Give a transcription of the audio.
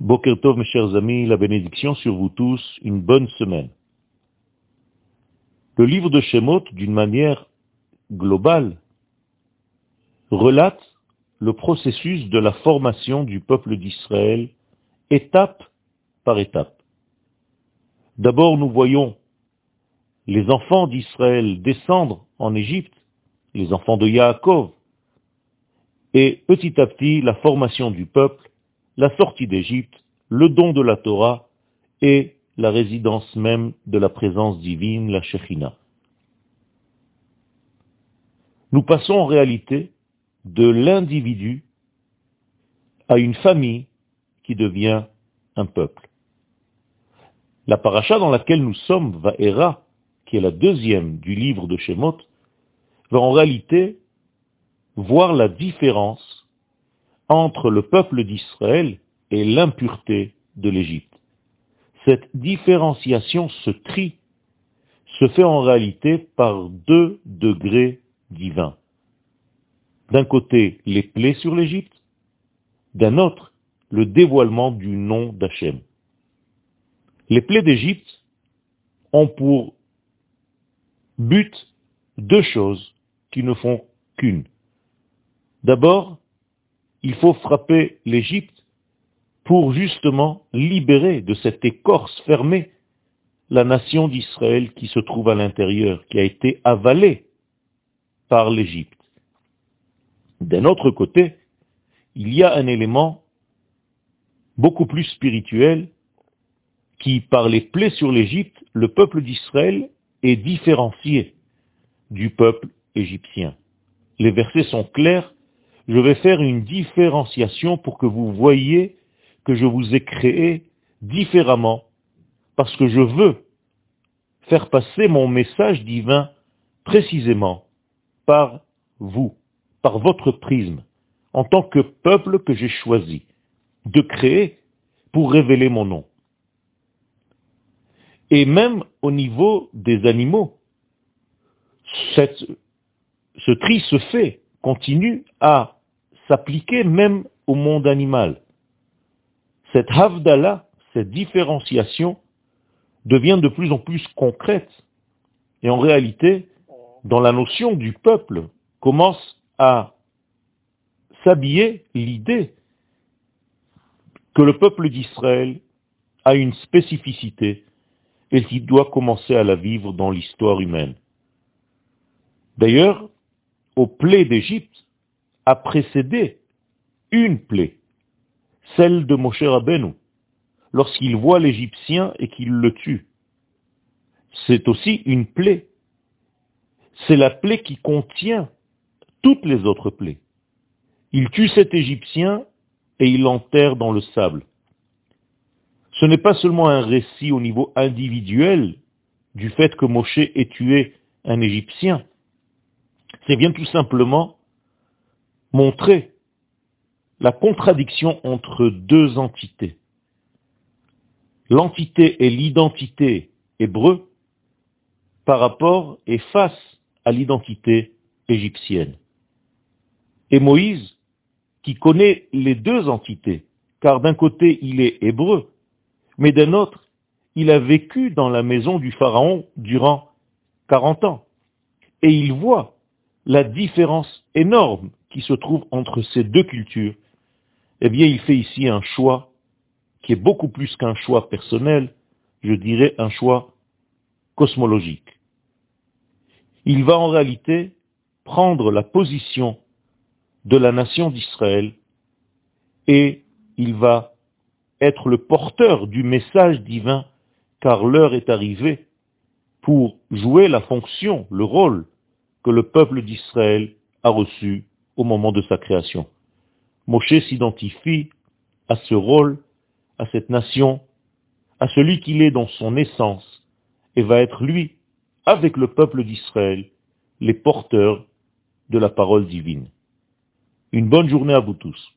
Boker Tov, mes chers amis, la bénédiction sur vous tous, une bonne semaine. Le livre de Shemot, d'une manière globale, relate le processus de la formation du peuple d'Israël, étape par étape. D'abord, nous voyons les enfants d'Israël descendre en Égypte, les enfants de Yaakov, et petit à petit la formation du peuple la sortie d'Égypte, le don de la Torah et la résidence même de la présence divine, la Shekhinah. Nous passons en réalité de l'individu à une famille qui devient un peuple. La paracha dans laquelle nous sommes, Vaera, qui est la deuxième du livre de Shemot, va en réalité voir la différence entre le peuple d'Israël et l'impureté de l'Égypte. Cette différenciation, ce tri, se fait en réalité par deux degrés divins. D'un côté, les plaies sur l'Égypte, d'un autre, le dévoilement du nom d'Hachem. Les plaies d'Égypte ont pour but deux choses qui ne font qu'une. D'abord, il faut frapper l'Égypte pour justement libérer de cette écorce fermée la nation d'Israël qui se trouve à l'intérieur, qui a été avalée par l'Égypte. D'un autre côté, il y a un élément beaucoup plus spirituel qui, par les plaies sur l'Égypte, le peuple d'Israël est différencié du peuple égyptien. Les versets sont clairs je vais faire une différenciation pour que vous voyez que je vous ai créé différemment, parce que je veux faire passer mon message divin précisément par vous, par votre prisme, en tant que peuple que j'ai choisi de créer pour révéler mon nom. Et même au niveau des animaux, ce tri se fait, continue à s'appliquer même au monde animal. Cette havdala, cette différenciation, devient de plus en plus concrète. Et en réalité, dans la notion du peuple, commence à s'habiller l'idée que le peuple d'Israël a une spécificité et qu'il doit commencer à la vivre dans l'histoire humaine. D'ailleurs, au plaies d'Égypte, a précédé une plaie, celle de Moshe Rabbeinu, lorsqu'il voit l'Égyptien et qu'il le tue. C'est aussi une plaie. C'est la plaie qui contient toutes les autres plaies. Il tue cet Égyptien et il l'enterre dans le sable. Ce n'est pas seulement un récit au niveau individuel du fait que Moshe ait tué un Égyptien. C'est bien tout simplement montrer la contradiction entre deux entités. L'entité et l'identité hébreu par rapport et face à l'identité égyptienne. Et Moïse, qui connaît les deux entités, car d'un côté il est hébreu, mais d'un autre, il a vécu dans la maison du Pharaon durant 40 ans. Et il voit la différence énorme qui se trouve entre ces deux cultures, eh bien, il fait ici un choix qui est beaucoup plus qu'un choix personnel, je dirais un choix cosmologique. Il va en réalité prendre la position de la nation d'Israël et il va être le porteur du message divin car l'heure est arrivée pour jouer la fonction, le rôle que le peuple d'Israël a reçu au moment de sa création. Moshe s'identifie à ce rôle, à cette nation, à celui qu'il est dans son essence, et va être lui, avec le peuple d'Israël, les porteurs de la parole divine. Une bonne journée à vous tous.